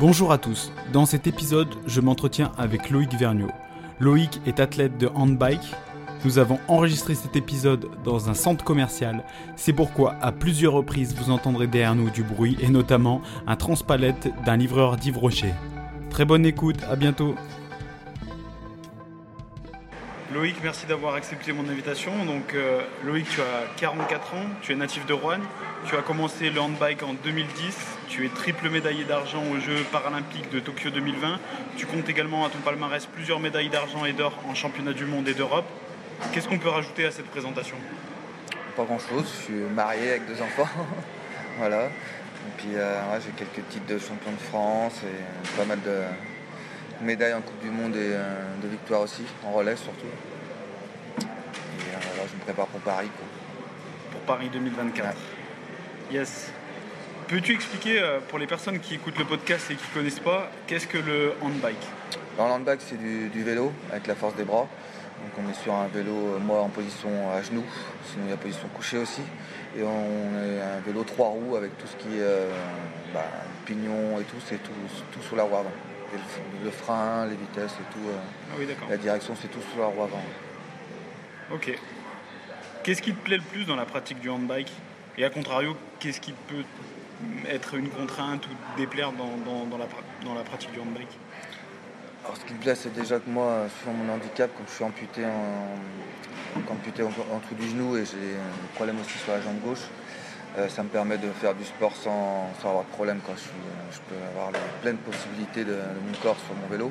Bonjour à tous, dans cet épisode, je m'entretiens avec Loïc Vergniaud. Loïc est athlète de handbike. Nous avons enregistré cet épisode dans un centre commercial. C'est pourquoi, à plusieurs reprises, vous entendrez derrière nous du bruit et notamment un transpalette d'un livreur d'Yves Rocher. Très bonne écoute, à bientôt. Loïc, merci d'avoir accepté mon invitation. Donc, euh, Loïc, tu as 44 ans, tu es natif de Rouen, tu as commencé le handbike en 2010, tu es triple médaillé d'argent aux Jeux paralympiques de Tokyo 2020. Tu comptes également à ton palmarès plusieurs médailles d'argent et d'or en championnat du monde et d'Europe. Qu'est-ce qu'on peut rajouter à cette présentation? Pas grand-chose, je suis marié avec deux enfants. voilà. Et puis euh, ouais, j'ai quelques titres de champion de France et pas mal de médailles en Coupe du Monde et euh, de victoires aussi, en relais surtout. Et euh, voilà, je me prépare pour Paris. quoi. pour Paris 2024 Yes. Peux-tu expliquer euh, pour les personnes qui écoutent le podcast et qui ne connaissent pas, qu'est-ce que le handbike? Dans le handbag, c'est du, du vélo avec la force des bras. Donc on est sur un vélo, euh, moi en position à genoux, sinon il y a position couchée aussi. Et on est un vélo trois roues avec tout ce qui est euh, bah, pignon et tout, c'est tout, tout sur la roue avant. Le, le frein, les vitesses et tout, euh, Ah oui, la direction, c'est tout sur la roue avant. Ok. Qu'est-ce qui te plaît le plus dans la pratique du handbike? Et à contrario, qu'est-ce qui peut être une contrainte ou déplaire dans, la, la pratique du handbike Alors ce qui me plaît, c'est déjà que moi, sur mon handicap, comme je suis amputé en, amputé en, du genou et j'ai un problème aussi sur la jambe gauche, euh, ça me permet de faire du sport sans, avoir de problème. Quoi. Je, je peux avoir les pleines possibilités de, mon corps sur mon vélo.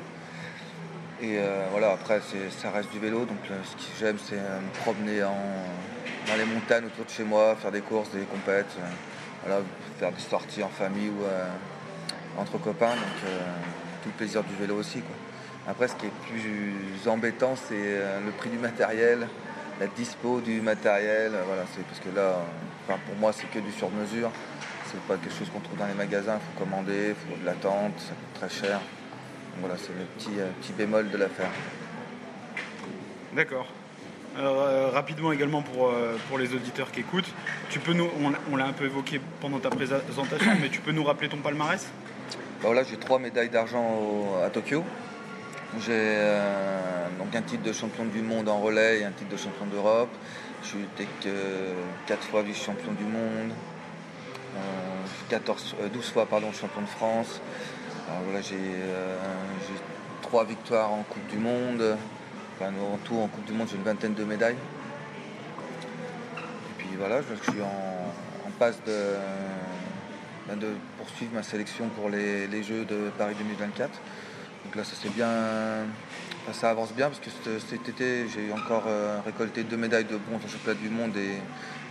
Et euh, voilà, après, ça reste du vélo. Donc euh, ce que j'aime, c'est euh, me promener en- dans les montagnes autour de chez moi, faire des courses, des compètes, euh, faire des sorties en famille ou euh, entre copains. Donc euh, tout le plaisir du vélo aussi. Quoi. Après, ce qui est plus embêtant, c'est euh, le prix du matériel, la dispo du matériel. Voilà, c'est parce que là, pour moi, c'est que du sur-mesure. C'est pas quelque chose qu'on trouve dans les magasins. Il faut commander, il faut de l'attente, ça coûte très cher. Voilà, c'est le petit, petit bémol de l'affaire. D'accord. Alors, euh, rapidement également pour, euh, pour les auditeurs qui écoutent, tu peux on, l'a- un peu évoqué pendant ta présentation, mais tu peux nous rappeler ton palmarès? Bah j'ai trois médailles d'argent à Tokyo. J'ai euh, un titre de champion du monde en relais et un titre de champion d'Europe. Je suis quatre fois vice-champion du monde, euh, 14, euh, 12 fois pardon, champion de France. J'ai trois victoires en Coupe du Monde. Enfin, en tout, en Coupe du Monde, j'ai une vingtaine de médailles. Et puis voilà, je suis en, passe de, ben, de poursuivre ma sélection pour les, Jeux de Paris 2024. Donc là, ça s'est bien, ça avance bien parce que cet, été, j'ai encore euh, récolté deux médailles de bronze au championnat du monde et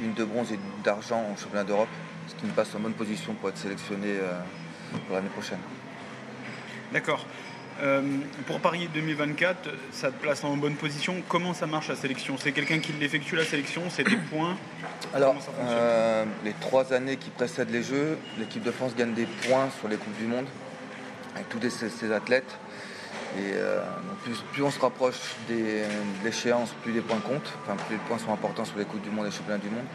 une de bronze et d'argent au championnat d'Europe, ce qui me passe en bonne position pour être sélectionné euh, pour l'année prochaine. D'accord. Euh, pour Paris 2024, ça te place en bonne position. Comment ça marche la sélection? C'est quelqu'un qui l'effectue la sélection C'est des points? Alors, euh, les trois années qui précèdent les Jeux, l'équipe de France gagne des points sur les Coupes du Monde avec tous ces athlètes. Et euh, plus, plus on se rapproche des- de l'échéance, plus les points comptent, enfin, plus les points sont importants sur les Coupes du Monde et les Championnats du Monde.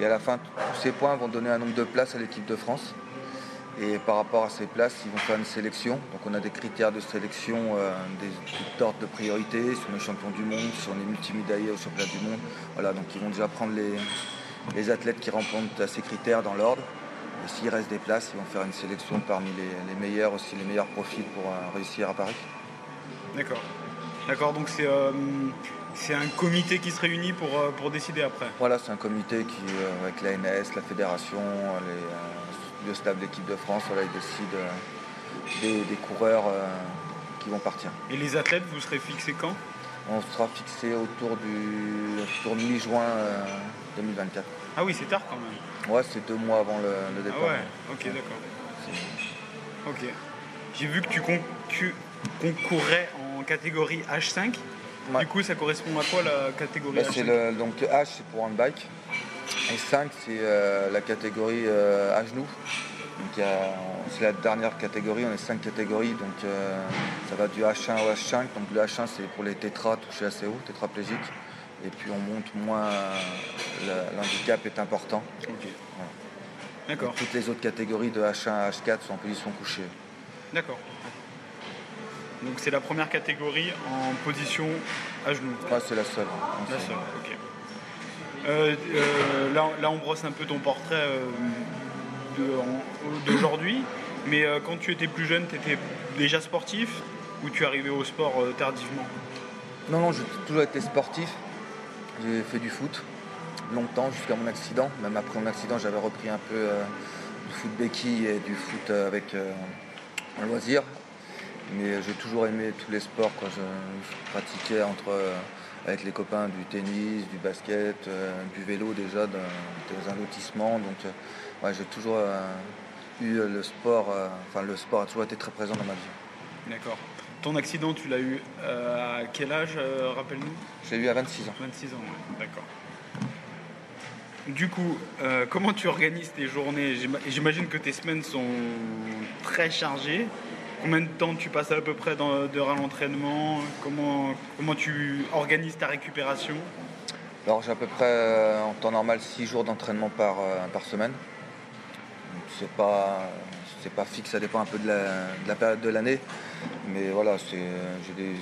Et à la fin, tous ces points vont donner un nombre de places à l'équipe de France. Et par rapport à ces places, ils vont faire une sélection. Donc on a des critères de sélection, euh, des ordres de priorité sur les champions du monde, sur les multimédaillés au championnat du monde. Voilà, donc ils vont déjà prendre les, les athlètes qui répondent à ces critères dans l'ordre. Et s'il reste des places, ils vont faire une sélection parmi les, les meilleurs, aussi les meilleurs profils pour euh, réussir à Paris. D'accord. D'accord, donc c'est euh, c'est un comité qui se réunit pour, pour décider après. Voilà, c'est un comité qui, euh, avec l'ANS, la fédération, les, euh, le staff de l'équipe de France, voilà, ils décident euh, des, des coureurs euh, qui vont partir. Et les athlètes, vous serez fixés quand? On sera fixé autour du autour de mi-juin euh, 2024. Ah oui, c'est tard quand même. Ouais, c'est deux mois avant le, le Ah départ. ouais, ok, d'accord. Ok. J'ai vu que tu, con- tu concourais en catégorie H5. Ouais. Du coup, ça correspond à quoi la catégorie Bah, H5 c'est le, donc H c'est pour handbike et 5 c'est euh, la catégorie euh, à genoux. Donc c'est la dernière catégorie, on est 5 catégories, donc euh, ça va du H1 au H5. Donc le H1 c'est pour les tétras touchés assez haut, tétraplégiques. Et puis on monte moins, l'handicap est important. D'accord. Toutes les autres catégories de H1 à H4 sont en position couchée. D'accord. Donc c'est la première catégorie en position à genoux. Ouais, c'est la seule. La seule, ok. Euh, euh, là, on brosse un peu ton portrait euh, d'aujourd'hui. Mais quand tu étais plus jeune, tu étais déjà sportif ou tu arrivais au sport tardivement? Non, non, j'ai toujours été sportif. J'ai fait du foot longtemps jusqu'à mon accident. Même après mon accident, j'avais repris un peu du foot béquille et du foot avec un loisir. Mais j'ai toujours aimé tous les sports. Quoi. Je, je pratiquais entre, euh, avec les copains du tennis, du basket, euh, du vélo déjà dans, dans un lotissement. Donc euh, ouais, j'ai toujours eu le sport. Enfin, le sport a toujours été très présent dans ma vie. D'accord. Ton accident, tu l'as eu à quel âge, rappelle-nous? J'ai eu à 26 ans. 26 ans, ouais. d'accord. Du coup, euh, comment tu organises tes journées? J'ima- J'imagine que tes semaines sont très chargées. Combien de temps tu passes à peu près dans, à l'entraînement comment, comment tu organises ta récupération Alors j'ai à peu près euh, en temps normal 6 jours d'entraînement par, euh, par semaine. C'est pas, c'est pas fixe, ça dépend un peu de la, de période de l'année. Mais voilà, c'est, euh, j'ai des-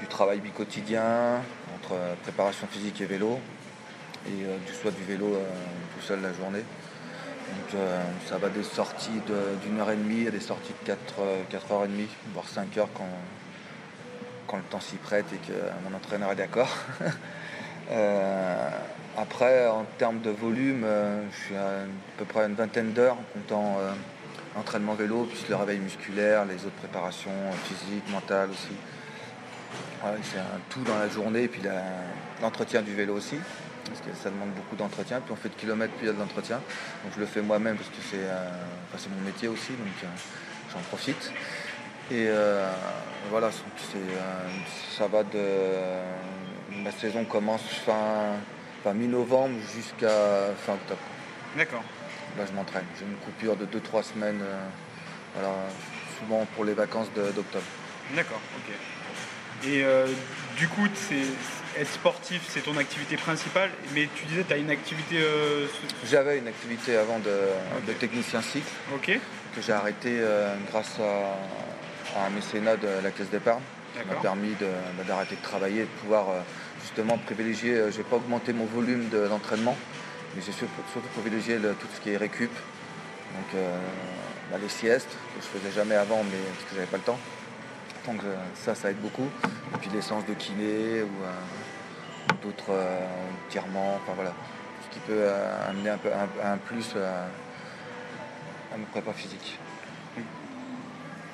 du travail bi-quotidien entre préparation physique et vélo. Et du soit du vélo tout seul la journée. Donc euh, ça va des sorties d'une heure et demie à des sorties de 4, euh, 4 heures et demie, voire 5 heures quand, quand le temps s'y prête et que mon entraîneur est d'accord. Euh, après, en termes de volume, euh, je suis à, à peu près une vingtaine d'heures en comptant euh, l'entraînement vélo, puis le réveil musculaire, les autres préparations euh, physiques, mentales aussi. C'est un tout dans la journée, et puis l'entretien du vélo aussi, parce que ça demande beaucoup d'entretien. Puis on fait de kilomètres, puis il y a de l'entretien. Donc je le fais moi-même parce que c'est euh, enfin, mon métier aussi, donc euh, j'en profite. Et euh, voilà, ça va de. La saison commence fin, fin mi-novembre jusqu'à fin octobre. D'accord. Là, je m'entraîne. J'ai une coupure de 2-3 semaines, voilà, souvent pour les vacances d'octobre. D'accord, ok. Et du coup, c'est, être sportif, c'est ton activité principale, mais tu disais que tu as une activité... euh, J'avais une activité avant de, technicien cycle que j'ai arrêté euh, grâce à, à un mécénat de la caisse d'épargne qui m'a permis bah, d'arrêter de travailler de pouvoir euh, justement privilégier. j'ai pas augmenté mon volume de- d'entraînement, mais j'ai surtout, surtout privilégié le- tout ce qui est récup. Donc bah, les siestes que je faisais jamais avant, mais parce que j'avais pas le temps. Donc euh, ça, ça aide beaucoup. Et puis les séances de kiné ou euh, d'autres euh, tirements, enfin voilà, ce qui peut amener un, peu, un, un plus à, mes prépas physiques.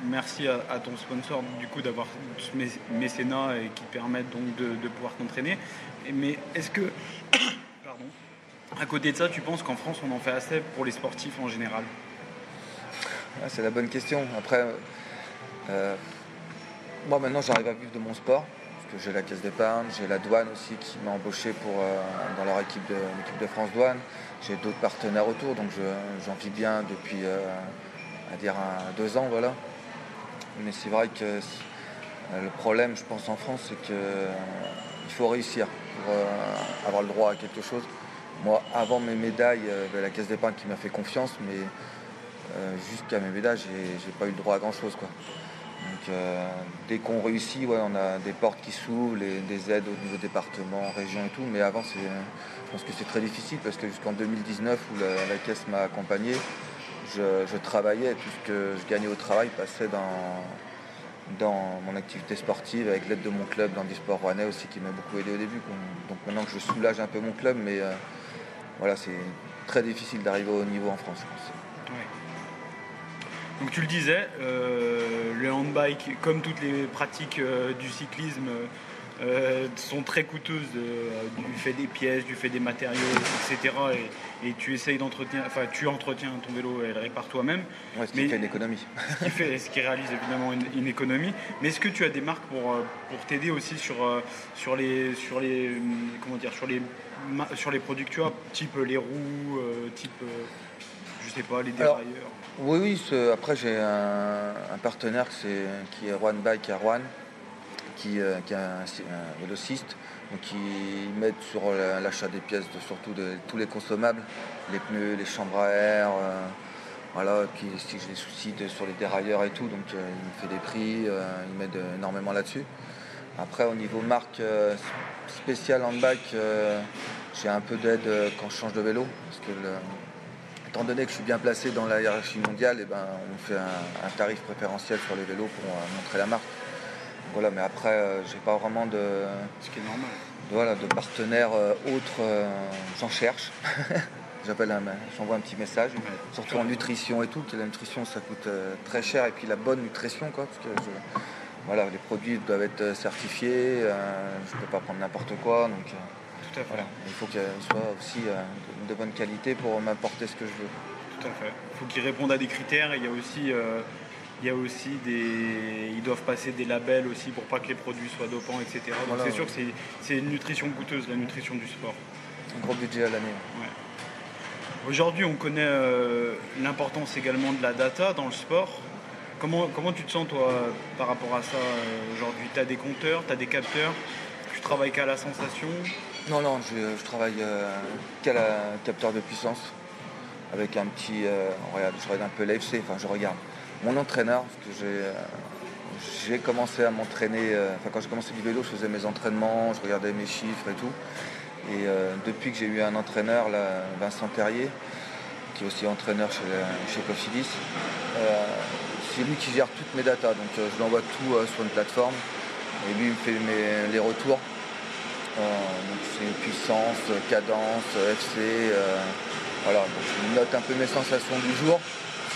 merci à, à ton sponsor du coup d'avoir ce mé- mécénat et qui te permettent donc de, de pouvoir t'entraîner. Mais est-ce que, pardon, à côté de ça, tu penses qu'en France on en fait assez pour les sportifs en général? Ah, c'est la bonne question. Après, euh, moi maintenant j'arrive à vivre de mon sport, parce que j'ai la caisse d'épargne, j'ai la douane aussi qui m'a embauché pour, euh, dans leur équipe de, l'équipe de France Douane. J'ai d'autres partenaires autour, donc je- j'en vis bien depuis euh, à dire deux ans, voilà. Mais c'est vrai que euh, le problème, je pense, en France, c'est qu'il faut réussir pour euh, avoir le droit à quelque chose. Moi, avant mes médailles, euh, la caisse d'épargne qui m'a fait confiance, mais euh, jusqu'à mes médailles, j'ai pas eu le droit à grand chose. Quoi. Donc, euh, dès qu'on réussit, ouais, on a des portes qui s'ouvrent, des aides au niveau département, région et tout. Mais avant, je pense que c'est très difficile parce que jusqu'en 2019, où la, caisse m'a accompagné, je, travaillais, tout ce que je gagnais au travail passait dans, dans mon activité sportive avec l'aide de mon club dans sport rouennais aussi qui m'a beaucoup aidé au début. Donc maintenant que je soulage un peu mon club, mais euh, voilà, c'est très difficile d'arriver au niveau en France. je pense. Donc tu le disais, euh, le handbike, comme toutes les pratiques euh, du cyclisme, euh, sont très coûteuses du fait des pièces, du fait des matériaux, etc. Et, et tu essayes d'entretenir, enfin tu entretiens ton vélo et le répares toi-même, Ouais, ce qui Mais- fait une économie. ce qui, fait, ce qui réalise évidemment une, une économie. Mais est-ce que tu as des marques pour, pour t'aider aussi sur, sur les sur les comment dire sur les sur les produits que tu as, type les roues, type je sais pas les Alors, dérailleurs. Oui, oui, après j'ai un, partenaire qui est, qui Bike à Rouen, qui, euh, qui est un, vélociste, donc qui m'aide sur la- l'achat des pièces, de, surtout de tous les consommables, les pneus, les chambres à air, euh, Voilà, puis si j'ai des soucis sur les dérailleurs et tout, donc il me fait des prix, il m'aide énormément là-dessus. Après, au niveau marque spéciale en bac, j'ai un peu d'aide quand je change de vélo, parce que étant donné que je suis bien placé dans la hiérarchie mondiale, et eh ben, on fait un, tarif préférentiel sur les vélos pour montrer la marque. Voilà, mais après, j'ai pas vraiment de. Ce qui est normal voilà, de partenaires euh, autres, euh, j'en cherche. J'appelle j'envoie un petit message, surtout en nutrition et tout, que la nutrition ça coûte euh, très cher et puis la bonne nutrition quoi, parce que voilà, les produits doivent être certifiés, je ne peux pas prendre n'importe quoi, donc il faut qu'ils soient aussi de bonne qualité pour m'apporter ce que je veux. Tout à fait. Il faut qu'ils répondent à des critères. Il y a aussi il y a aussi des. Ils doivent passer des labels aussi pour pas que les produits soient dopants, etc. Donc c'est sûr que c'est une nutrition coûteuse, la nutrition du sport. Un gros budget à l'année. Aujourd'hui, on connaît euh, l'importance également de la data dans le sport. Comment, comment tu te sens, toi, par rapport à ça euh, aujourd'hui? Tu as des compteurs, tu as des capteurs? Tu travailles qu'à la sensation? Non, non, je, travaille euh, qu'à la capteur de puissance. Avec un petit. regarde, je regarde un peu l'AFC, enfin, je regarde mon entraîneur, parce que euh, j'ai commencé à m'entraîner, euh, enfin quand j'ai commencé du vélo, je faisais mes entraînements, je regardais mes chiffres et tout. Et euh, depuis que j'ai eu un entraîneur, Vincent Terrier, qui est aussi entraîneur chez, chez Cofidis, c'est lui qui gère toutes mes datas. Donc je lui envoie tout sur une plateforme et lui il me fait les retours. Donc c'est puissance, cadence, FC. voilà, donc je note un peu mes sensations du jour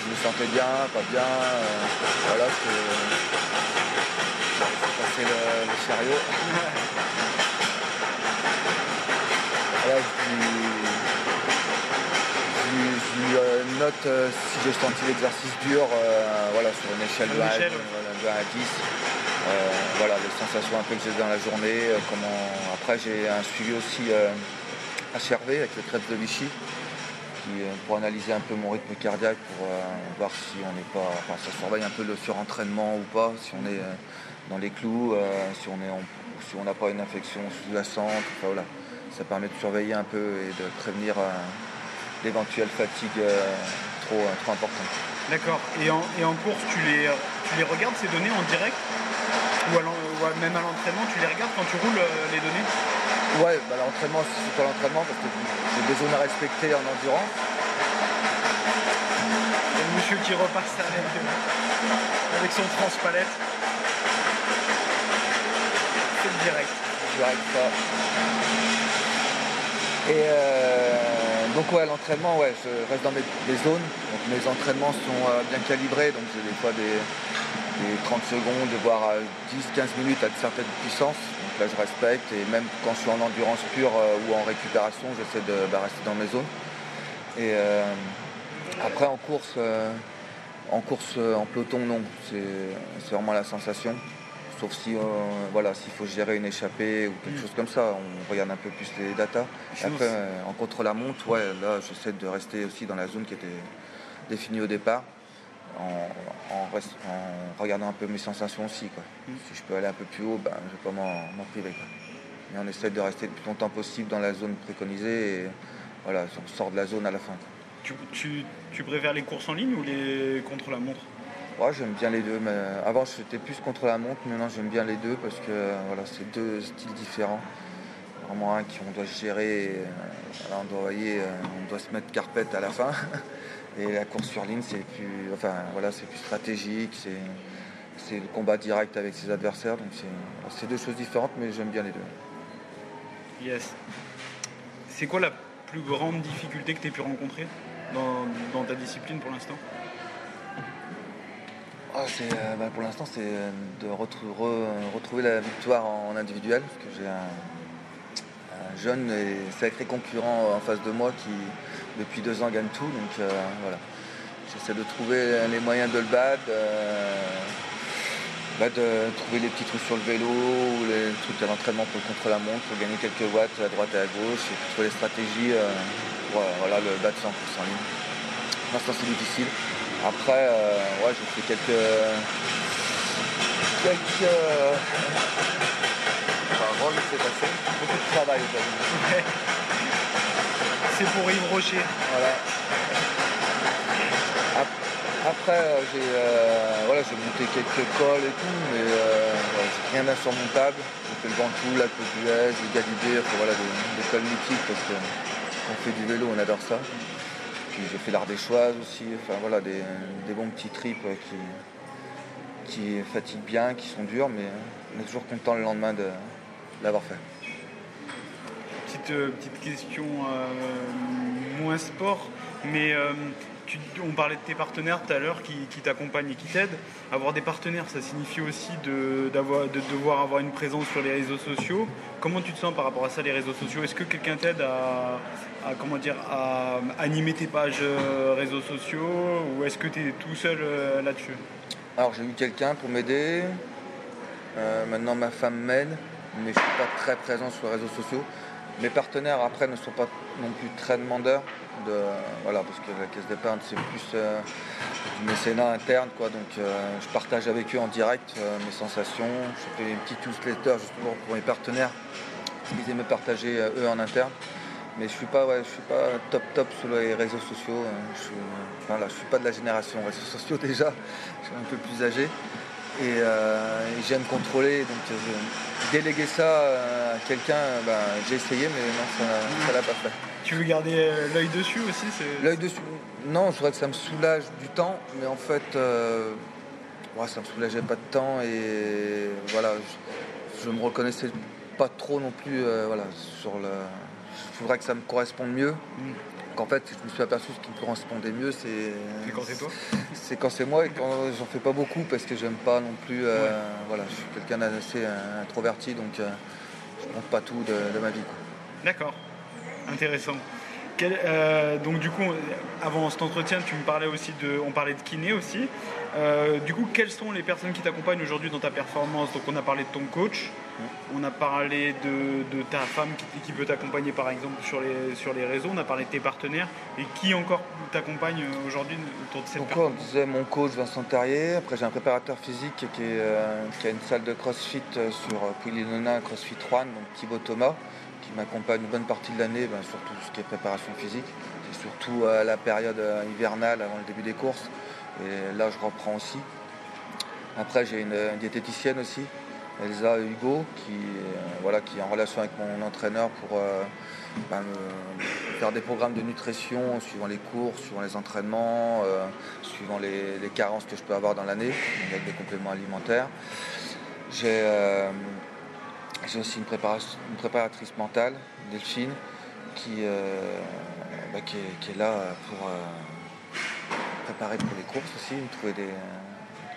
je me sentais bien, pas bien. Euh, voilà, c'est le, le chariot. voilà, je, euh, note euh, si j'ai senti l'exercice dur voilà, sur une échelle de 1 à 10. Voilà, les sensations un peu que j'ai dans la journée. comment... Après, j'ai un suivi aussi HRV avec le crêpe de Vichy. Euh, pour analyser un peu mon rythme cardiaque, pour euh, voir si on n'est pas. Ça surveille un peu le surentraînement ou pas, si on est euh, dans les clous, si on n'a pas une infection sous-jacente. Enfin, voilà. Ça permet de surveiller un peu et de prévenir l'éventuelle fatigue trop, trop importante. D'accord. Et en, et course, tu les regardes ces données en direct? Ou, même à l'entraînement, tu les regardes quand tu roules les données? Ouais, bah, l'entraînement, c'est surtout l'entraînement parce que j'ai des zones à respecter en endurance. Il y a le monsieur qui repasse avec, avec son transpalette. C'est le direct. Direct, ça. Et euh, donc ouais, l'entraînement, ouais, je reste dans mes, zones. Donc mes entraînements sont euh, bien calibrés, donc j'ai des fois des, 30 secondes, voire 10-15 minutes à de certaines puissances là je respecte et même quand je suis en endurance pure euh, ou en récupération, j'essaie de bah, rester dans mes zones. Et euh, après en course, euh, en course en peloton, non, c'est vraiment la sensation. Sauf si voilà, s'il faut gérer une échappée ou quelque chose comme ça, on regarde un peu plus les datas. Après, en contre-la-montre, ouais, là j'essaie de rester aussi dans la zone qui était définie au départ en, regardant un peu mes sensations aussi. Quoi. Mm. Si je peux aller un peu plus haut, ben, je ne vais pas m'en priver. Mais on essaie de rester le plus longtemps possible dans la zone préconisée et voilà, on sort de la zone à la fin. Tu, préfères les courses en ligne ou les contre la montre? Ouais, j'aime bien les deux. Mais avant, j'étais plus contre la montre. Maintenant, j'aime bien les deux parce que voilà, c'est deux styles différents. Vraiment un qui on doit gérer. On doit, voyez, on doit se mettre carpette à la fin. Et la course sur ligne, c'est plus, enfin, voilà, c'est plus stratégique, c'est, le combat direct avec ses adversaires. Donc c'est, deux choses différentes, mais j'aime bien les deux. Yes. C'est quoi la plus grande difficulté que tu aies pu rencontrer dans, ta discipline pour l'instant? Ah, euh, bah, Pour l'instant, c'est euh, de retrouver la victoire en individuel, parce que j'ai un jeune et sacré concurrent en face de moi qui depuis deux ans gagne tout. Donc euh, voilà. J'essaie de trouver les moyens de le battre, bah, de trouver les petits trucs sur le vélo, ou les trucs à l'entraînement pour le contre-la-montre, pour gagner quelques watts à droite et à gauche, et trouver les stratégies euh, pour voilà, le battre sans course en ligne. Pour l'instant c'est difficile. Après, euh, ouais, j'ai fait quelques. quelques. enfin, rôle passé. Beaucoup de travail c'est pour Yves Rocher. Voilà. Après, j'ai voilà, monté quelques cols et tout, mais j'ai rien d'insurmontable. J'ai fait le Ventoux, la Côte d'Huez, le Galibé, voilà, des, cols mythiques parce qu'on fait du vélo, on adore ça. Puis j'ai fait l'Ardéchoise aussi, enfin voilà, des, bons petits trips qui, qui fatiguent bien, qui sont durs, mais on est toujours content le lendemain de l'avoir fait. Petite, euh, question euh, moins sport, mais euh, on parlait de tes partenaires tout à l'heure qui, t'accompagnent et qui t'aident. Avoir des partenaires, ça signifie aussi de, devoir avoir une présence sur les réseaux sociaux. Comment tu te sens par rapport à ça, les réseaux sociaux? Est-ce que quelqu'un t'aide à, comment dire, à animer tes pages réseaux sociaux? Ou est-ce que tu es tout seul là-dessus? Alors j'ai eu quelqu'un pour m'aider. maintenant ma femme m'aide mais je ne suis pas très présent sur les réseaux sociaux. Mes partenaires après ne sont pas non plus très demandeurs de voilà parce que la caisse d'épargne c'est plus euh, du mécénat interne quoi. Donc euh, je partage avec eux en direct euh, mes sensations. Je fais une petite newsletter justement pour mes partenaires. Ils aiment partager eux en interne. Mais je suis je suis pas top top sur les réseaux sociaux. Je suis, suis pas de la génération réseaux sociaux déjà. Je suis un peu plus âgé et, j'aime contrôler donc déléguer ça à quelqu'un, ben, j'ai essayé, mais non, ça ne l'a pas fait. Tu veux garder euh, l'œil dessus aussi L'œil dessus Non, je voudrais que ça me soulage du temps, mais en fait, euh, ça me soulageait pas de temps et voilà, je, ne me reconnaissais pas trop non plus euh, voilà, sur le. Je voudrais que ça me corresponde mieux. Mm en fait, je me suis aperçu ce qui me correspondait mieux, c'est. quand c'est toi C'est quand c'est moi et quand j'en fais pas beaucoup parce que j'aime pas non plus. Euh, voilà, je suis quelqu'un d'assez euh, introverti donc euh, je compte pas tout de, ma vie. D'accord, intéressant. donc du coup, avant cet entretien, tu me parlais aussi de, on parlait de kiné aussi. Euh, du coup, quelles sont les personnes qui t'accompagnent aujourd'hui dans ta performance Donc, on a parlé de ton coach, on a parlé de, ta femme qui, peut t'accompagner par exemple sur les, sur les réseaux, on a parlé de tes partenaires. Et qui encore t'accompagne aujourd'hui autour de cette Donc, on disait mon coach Vincent Terrier. Après, j'ai un préparateur physique qui, euh, a une salle de crossfit euh, sur Pouilly-Nonin, CrossFit One, donc Thibaut Thomas, qui m'accompagne une bonne partie de l'année, ben, surtout ce qui est préparation physique. Et surtout à la période hivernale avant le début des courses. Et là, je reprends aussi. Après, j'ai une, diététicienne aussi, Elsa Hugo, qui, euh, voilà, qui est en relation avec mon entraîneur pour euh, ben, faire des programmes de nutrition suivant les cours, suivant les entraînements, euh, suivant les, carences que je peux avoir dans l'année, avec des compléments alimentaires. J'ai aussi une, préparatrice mentale, Delphine, qui, ben, qui, est, là pour préparer pour les courses aussi, trouver des,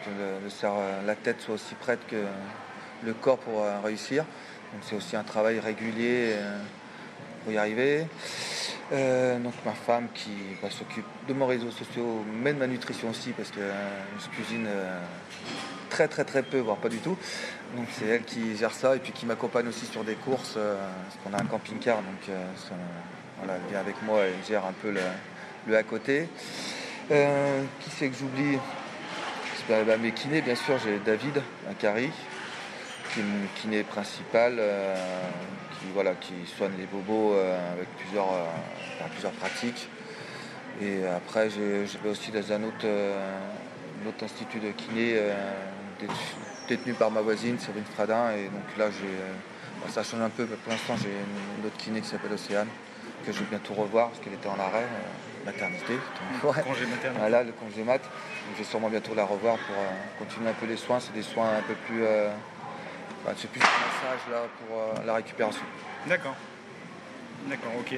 que le, la tête soit aussi prête que le corps pour euh, réussir. Donc c'est aussi un travail régulier euh, pour y arriver. Euh, donc ma femme qui bah, s'occupe de mon réseau social, mais de ma nutrition aussi, parce que je cuisine très très très peu, voire pas du tout. Donc c'est elle qui gère ça et puis qui m'accompagne aussi sur des courses, parce qu'on a un camping-car, donc elle vient avec moi et gère un peu le à côté. Euh, qui c'est que j'oublie? Bah, Mes kinés, bien sûr, j'ai David, un Cari, qui est mon kiné principal, euh, qui, voilà, qui soigne les bobos euh, avec plusieurs, plusieurs pratiques. Et après, j'ai aussi dans un autre, institut de kiné détenu par ma voisine, Céline Fradin. Et donc là, bah, ça change un peu. Pour l'instant, j'ai une, autre kiné qui s'appelle Océane, que je vais bientôt revoir parce qu'elle était en arrêt maternité. Donc, Congé maternité. Voilà, le congé mat. je vais sûrement bientôt la revoir pour euh, continuer un peu les soins. C'est des soins un peu plus. Euh, c'est plus un massage là pour euh, la récupération. D'accord. D'accord, ok.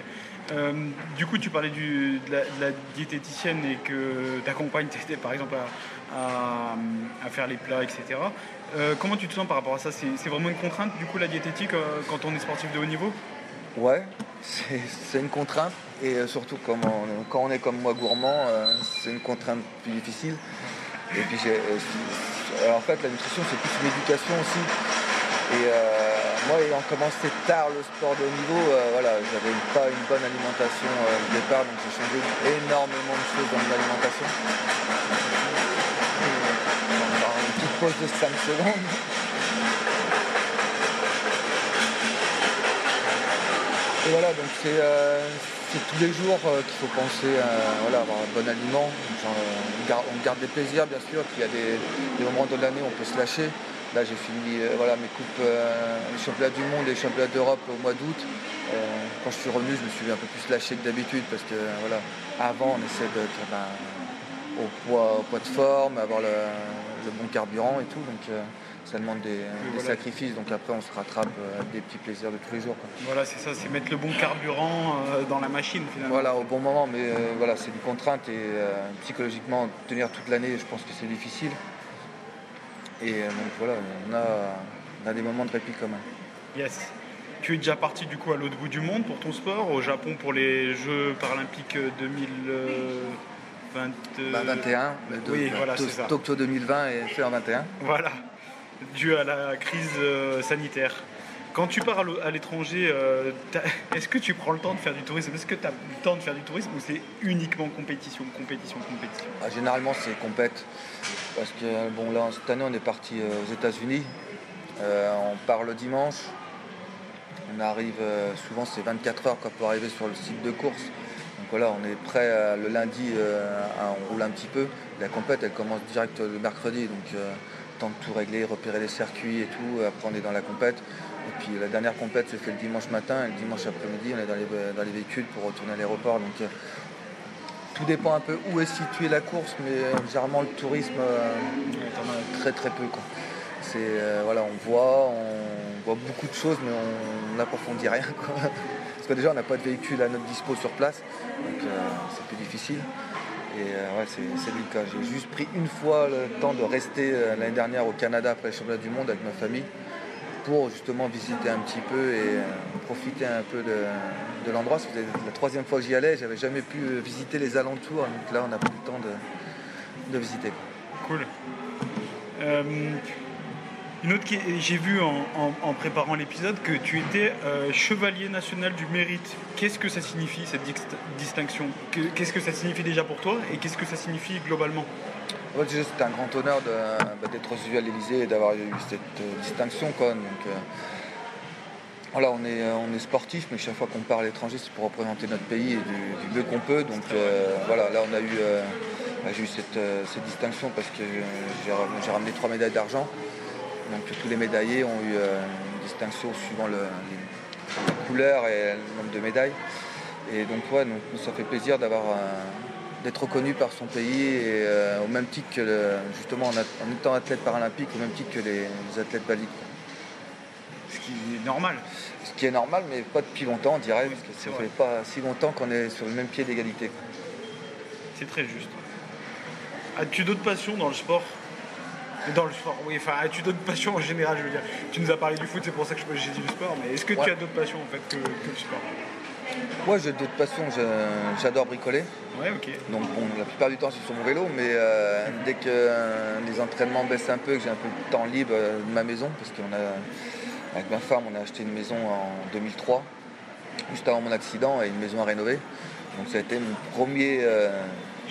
du coup, tu parlais de, la, diététicienne et que ta compagne t'aidait par exemple à, faire les plats, etc. comment tu te sens par rapport à ça? C'est vraiment une contrainte du coup la diététique quand on est sportif de haut niveau? Ouais, c'est une contrainte. Et euh, surtout, quand on, est comme moi gourmand, euh, c'est une contrainte plus difficile. Et puis, euh, en fait, la nutrition, c'est plus une éducation aussi. Et moi, ayant commencé tard le sport de haut niveau, voilà, j'avais pas une bonne alimentation au départ, donc j'ai changé énormément de choses dans l'alimentation. Une petite pause de 5 secondes. Voilà, donc c'est c'est tous les jours qu'il faut penser à avoir un bon aliment. on, garde, des plaisirs bien sûr, puis il y a des, moments de l'année où on peut se lâcher. Là j'ai fini voilà, mes coupes, les championnats du monde et les championnats d'Europe au mois d'août. quand je suis revenu, je me suis un peu plus lâché que d'habitude parce que voilà, avant on essaie d'être ben, au, poids, de forme, avoir le, bon carburant et tout. Donc ça demande des, sacrifices, donc après on se rattrape euh, des petits plaisirs de tous les jours. Voilà, c'est ça, c'est mettre le bon carburant euh, dans la machine finalement. Voilà, au bon moment, mais euh, voilà, c'est une contrainte et psychologiquement, tenir toute l'année, je pense que c'est difficile. Et donc voilà, on a, des moments de répit même. Yes. Tu es déjà parti du coup à l'autre bout du monde pour ton sport, au Japon pour les Jeux paralympiques 2021. Bah, oui, voilà, Tokyo 2020 et fait en 21. Voilà dû à la crise euh, sanitaire. Quand tu pars à l'étranger, euh, est-ce que tu prends le temps de faire du tourisme? Est-ce que tu as le temps de faire du tourisme ou c'est uniquement compétition, compétition, compétition? Ah, Généralement, c'est compète. Parce que bon, là, cette année, on est parti euh, aux États-Unis. on part le dimanche. On arrive, souvent, c'est 24 heures pour arriver sur le site de course. Donc voilà, on est prêt le lundi, on roule un petit peu. La compète, elle commence direct le mercredi. Donc de tout régler, repérer les circuits et tout. Après, on est dans la compète. Et puis la dernière compète se fait le dimanche matin et le dimanche après-midi, on est dans les, véhicules pour retourner à l'aéroport. Donc euh, tout dépend un peu où est située la course, mais euh, généralement le tourisme, euh, très très peu. C'est, voilà, on voit, on voit beaucoup de choses, mais on n'approfondit rien. Parce que déjà, on n'a pas de véhicule à notre dispo sur place, donc c'est plus difficile. Et euh, ouais, c'est le cas. J'ai juste pris une fois le temps de rester euh, l'année dernière au Canada après les championnats du monde avec ma famille pour justement visiter un petit peu et euh, profiter un peu de, l'endroit. C'était la troisième fois que j'y allais, j'avais jamais pu visiter les alentours. Donc là, on a pris le temps de, visiter. Cool. Une autre j'ai vu en, préparant l'épisode que tu étais euh, chevalier national du mérite. Qu'est-ce que ça signifie cette distinction? Qu'est-ce que ça signifie déjà pour toi et qu'est-ce que ça signifie globalement? Déjà c'était un grand honneur bah, d'être reçu à l'Elysée et d'avoir eu cette euh, distinction. Donc, euh, voilà, on est, sportif, mais chaque fois qu'on part à l'étranger, c'est pour représenter notre pays et du, mieux qu'on peut. Donc voilà, là on a eu, bah, j'ai eu cette, distinction parce que j'ai ramené trois médailles d'argent. Donc tous les médaillés ont eu euh, une distinction suivant le, la couleur et le nombre de médailles. Et donc ouais, ça fait plaisir d'avoir d'être reconnu par son pays et euh, au même titre que justement en, étant athlète paralympique, au même titre que les, athlètes valides. Ce qui est normal. Ce qui est normal, mais pas depuis longtemps, on dirait, parce que ça fait pas si longtemps qu'on est sur le même pied d'égalité. C'est très juste. As-tu d'autres passions dans le sport? Dans le sport, oui, enfin, as-tu d'autres passions en général, je veux dire Tu nous as parlé du foot, c'est pour ça que j'ai dit du sport, mais est-ce que tu as d'autres passions en fait que, le sport? Moi j'ai d'autres passions, j'adore bricoler. Ouais, ok. Donc bon, la plupart du temps c'est sur mon vélo, mais euh, dès que euh, les entraînements baissent un peu, que j'ai un peu de temps libre euh, de ma maison, parce qu'on a, avec ma femme, on a acheté une maison en 2003, juste avant mon accident, et une maison à rénover. Donc ça a été mon premier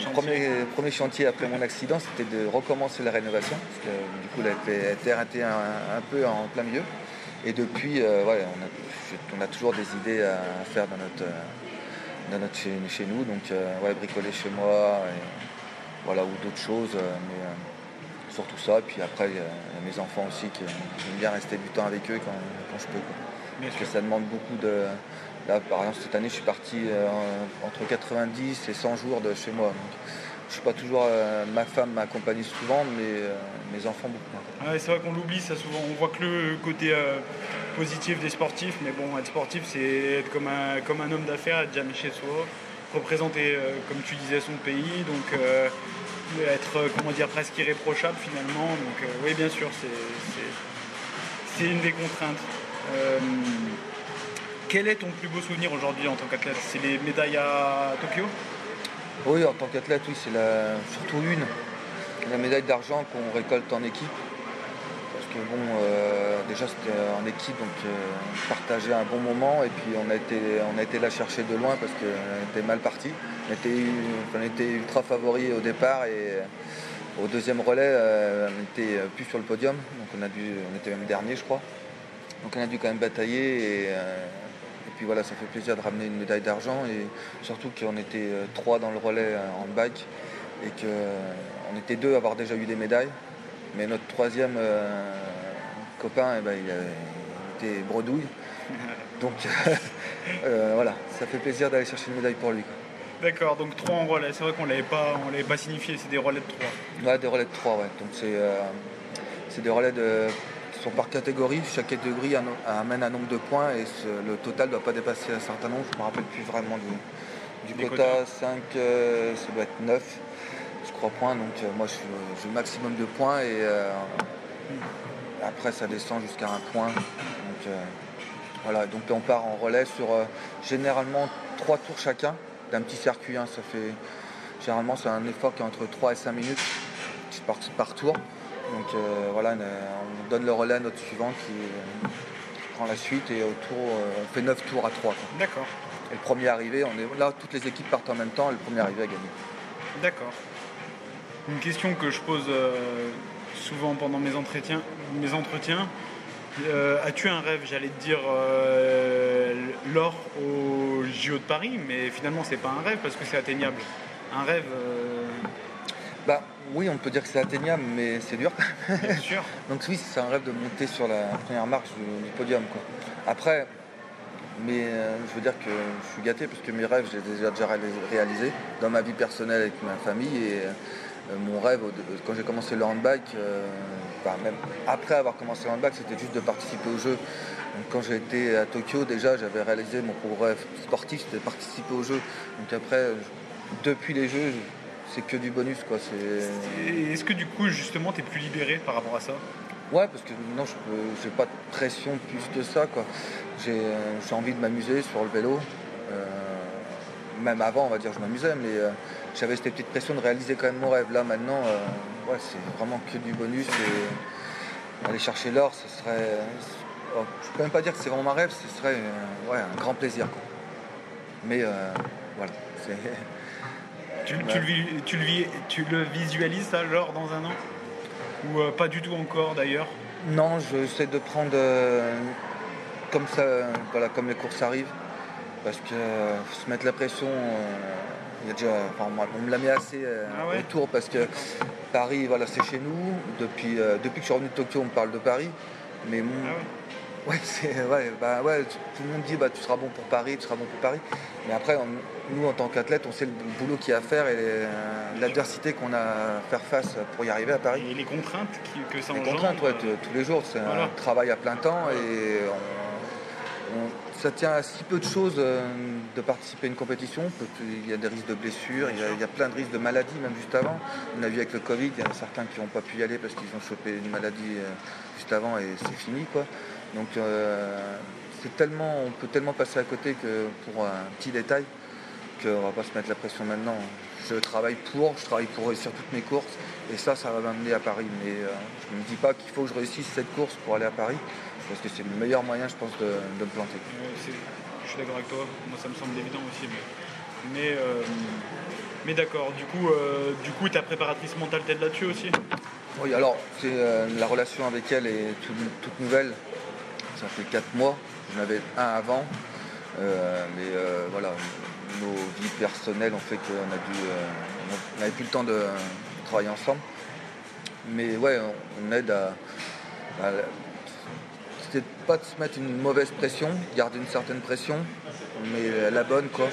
le premier, premier chantier après mon accident, c'était de recommencer la rénovation, parce que du coup, elle a été arrêtée un, peu en plein milieu. Et depuis, euh, on, a, toujours des idées à faire dans notre, dans notre chez, nous, donc euh, ouais, bricoler chez moi, voilà, ou d'autres choses, euh, mais surtout ça. Et puis après, il y, a mes enfants aussi qui aiment bien rester du temps avec eux quand, je peux. Parce que ça demande beaucoup de, par exemple, cette année, je suis parti euh, entre 90 et 100 jours de chez moi. je suis pas toujours. Euh, ma femme m'accompagne souvent, mais euh, mes enfants beaucoup. c'est vrai qu'on l'oublie, ça souvent. On voit que le côté positif des sportifs, mais bon, être sportif, c'est être comme un, comme un homme d'affaires, être jamais chez soi, représenter, comme tu disais, son pays, donc être, comment dire, presque irréprochable finalement. Donc, oui, bien sûr, c'est une des contraintes. Quel est ton plus beau souvenir aujourd'hui en tant qu'athlète? C'est les médailles à Tokyo? Oui, en tant qu'athlète, oui, c'est surtout une. La médaille d'argent qu'on récolte en équipe. Parce que bon, euh, déjà c'était en équipe, donc euh, on partageait un bon moment et puis on a été, on a été la chercher de loin parce qu'on était mal parti. On était, on était ultra favoris au départ et au deuxième relais, euh, on n'était plus sur le podium, donc on, a dû, on était même dernier je crois. Donc on a dû quand même batailler et Et puis voilà, ça fait plaisir de ramener une médaille d'argent et surtout qu'on était trois dans le relais en bike et qu'on était deux à avoir déjà eu des médailles. Mais notre troisième copain, eh ben, il, était bredouille. Donc voilà, ça fait plaisir d'aller chercher une médaille pour lui. D'accord, donc 3 en relais. C'est vrai qu'on ne l'avait pas signifié, c'est des relais de 3. Ouais, des relais de 3, ouais. Donc c'est, euh, des relais de, sont par catégorie. Chaque catégorie amène un nombre de points et le total ne doit pas dépasser un certain nombre. Je ne me rappelle plus vraiment du, du quota. 5, euh, ça doit être 9, je crois, points. Donc euh, moi, j'ai le maximum de points et après, ça descend jusqu'à un point. Donc voilà, donc on part en relais sur généralement 3 tours chacun d'un petit circuit. Hein, ça fait généralement c'est un effort qui est entre 3 et 5 minutes par, par tour. Donc euh, voilà, on donne le relais à notre suivant qui, prend la suite et au tour, euh, on fait 9 tours à 3. D'accord. Et le premier arrivé, on est là, toutes les équipes partent en même temps et le premier arrivé a gagné. D'accord. Une question que je pose euh, souvent pendant mes entretiens, mes entretiens as-tu un rêve, j'allais te dire, l'or au JO de Paris, mais finalement c'est pas un rêve parce que c'est atteignable. Un rêve. Euh, bah oui, on peut dire que c'est atteignable, mais c'est dur. Bien sûr. Donc oui, c'est un rêve de monter sur la première marche du, podium. Quoi. Après, mais euh, je veux dire que je suis gâté parce que mes rêves, je les ai déjà réalisés dans ma vie personnelle avec ma famille et euh, mon rêve quand j'ai commencé le handbike, bah, même après avoir commencé le handbike, c'était juste de participer aux Jeux quand j'ai été à Tokyo, déjà, j'avais réalisé mon progrès sportif, c'était de participer aux Jeux. Donc après, depuis les Jeux, c'est que du bonus. Quoi. Est-ce que du coup, justement, tu es plus libéré par rapport à ça Ouais, parce que non, je n'ai pas de pression plus que ça. J'ai envie de m'amuser sur le vélo. Euh, même avant, on va dire, je m'amusais, mais euh, j'avais cette petite pression de réaliser quand même mon rêve. Là, maintenant, euh, ouais, c'est vraiment que du bonus. Et aller chercher l'or, ce serait, je je peux même pas dire que c'est vraiment un rêve, ce serait euh, un grand plaisir. Mais euh, voilà. Tu, le, visualises ça, genre dans un an? Ou euh, pas du tout encore d'ailleurs? Non, j'essaie de prendre comme ça, voilà, comme les courses arrivent. Parce que se mettre la pression, il y a déjà, on me l'a mis assez ah autour parce que Paris, voilà, c'est chez nous. Depuis, depuis que je suis revenu de Tokyo, on me parle de Paris. Mais mon, ah Ouais, ouais, bah, ouais, tout le monde dit bah, tu seras bon pour Paris, tu seras bon pour Paris. Mais après, nous, en tant qu'athlète, on sait le boulot qu'il y a à faire et l'adversité qu'on a à faire face pour y arriver à Paris. Et les contraintes que ça engendre Les contraintes, ouais, tous les jours. C'est un travail à plein temps et ça tient à si peu de choses euh, de participer à une compétition. Il y a des risques de blessures, il y a, plein de risques de maladies, même juste avant. On a vu avec le Covid, il y en a certains qui n'ont pas pu y aller parce qu'ils ont chopé une maladie euh, juste avant et c'est fini. quoi. Donc euh, c'est tellement, on peut tellement passer à côté que pour un petit détail qu'on va pas se mettre la pression maintenant. Je travaille pour, je travaille pour réussir toutes mes courses et ça, ça va m'amener à Paris. Mais euh, je ne me dis pas qu'il faut que je réussisse cette course pour aller à Paris parce que c'est le meilleur moyen, je pense, de, me planter. je suis d'accord avec toi, moi ça me semble évident aussi. Mais, euh, mais, d'accord, du coup, du coup, ta préparatrice mentale t'aide là-dessus aussi? Oui, alors la relation avec elle est toute nouvelle ça fait 4 mois. J'en avais un avant. Euh, mais euh, voilà, nos vies personnelles ont fait qu'on a dû. Euh, on n'avait plus le temps de travailler ensemble. Mais ouais, on, aide à. C'était pas de se mettre une mauvaise pression, garder une certaine pression, mais la bonne quoi.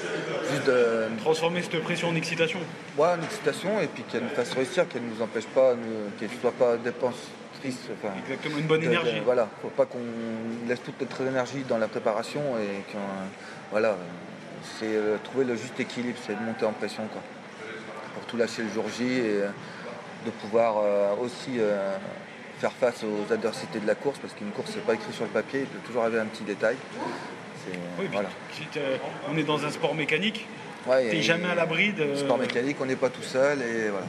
Juste de. Transformer cette pression en excitation. Ouais, en excitation et puis qu'elle nous fasse réussir, qu'elle ne nous empêche pas, qu'elle ne soit pas dépense Exactement, une bonne énergie. voilà, faut pas qu'on laisse toute notre énergie dans la préparation et qu'on. Voilà, c'est euh, trouver le juste équilibre, c'est de monter en pression quoi. Pour tout lâcher le jour J et euh, de pouvoir euh, aussi faire face aux adversités de la course parce qu'une course c'est pas écrit sur le papier, il peut toujours avoir un petit détail. voilà. on est dans un sport mécanique, Ouais, T'es jamais à l'abri de. Sport mécanique, on n'est pas tout seul et voilà.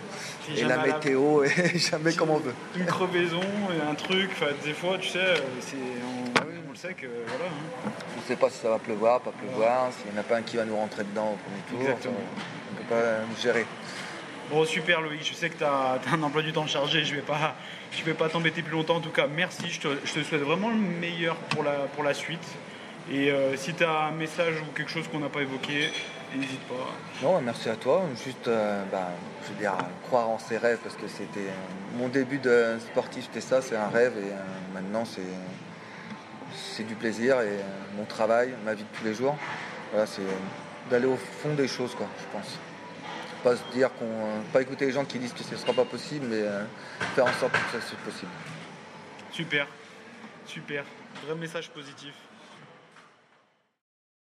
Et la météo est jamais comme on veut. Une crevaison, un truc, des fois, tu sais, on, ah on le sait que voilà. Hein. On ne sait pas si ça va pleuvoir, pas pleuvoir, s'il n'y en a pas un qui va nous rentrer dedans au premier tour. On ne peut pas gérer. Bon, super Loïc, je sais que tu as, un emploi du temps chargé, je ne vais pas, vais pas t'embêter plus longtemps. En tout cas, merci, je te, je te, souhaite vraiment le meilleur pour la, pour la suite. Et euh, si tu as un message ou quelque chose qu'on n'a pas évoqué, n'hésite pas. Non, merci à toi. Juste, euh, bah, je veux dire, croire en ses rêves parce que c'était mon début de sportif, c'était ça, c'est un rêve et maintenant c'est c'est du plaisir et mon travail, ma vie de tous les jours. Voilà, c'est d'aller au fond des choses, quoi, je pense. Pas se dire qu'on. pas écouter les gens qui disent que ce ne sera pas possible, mais faire en sorte que ça soit possible. Super, super. Vrai message positif.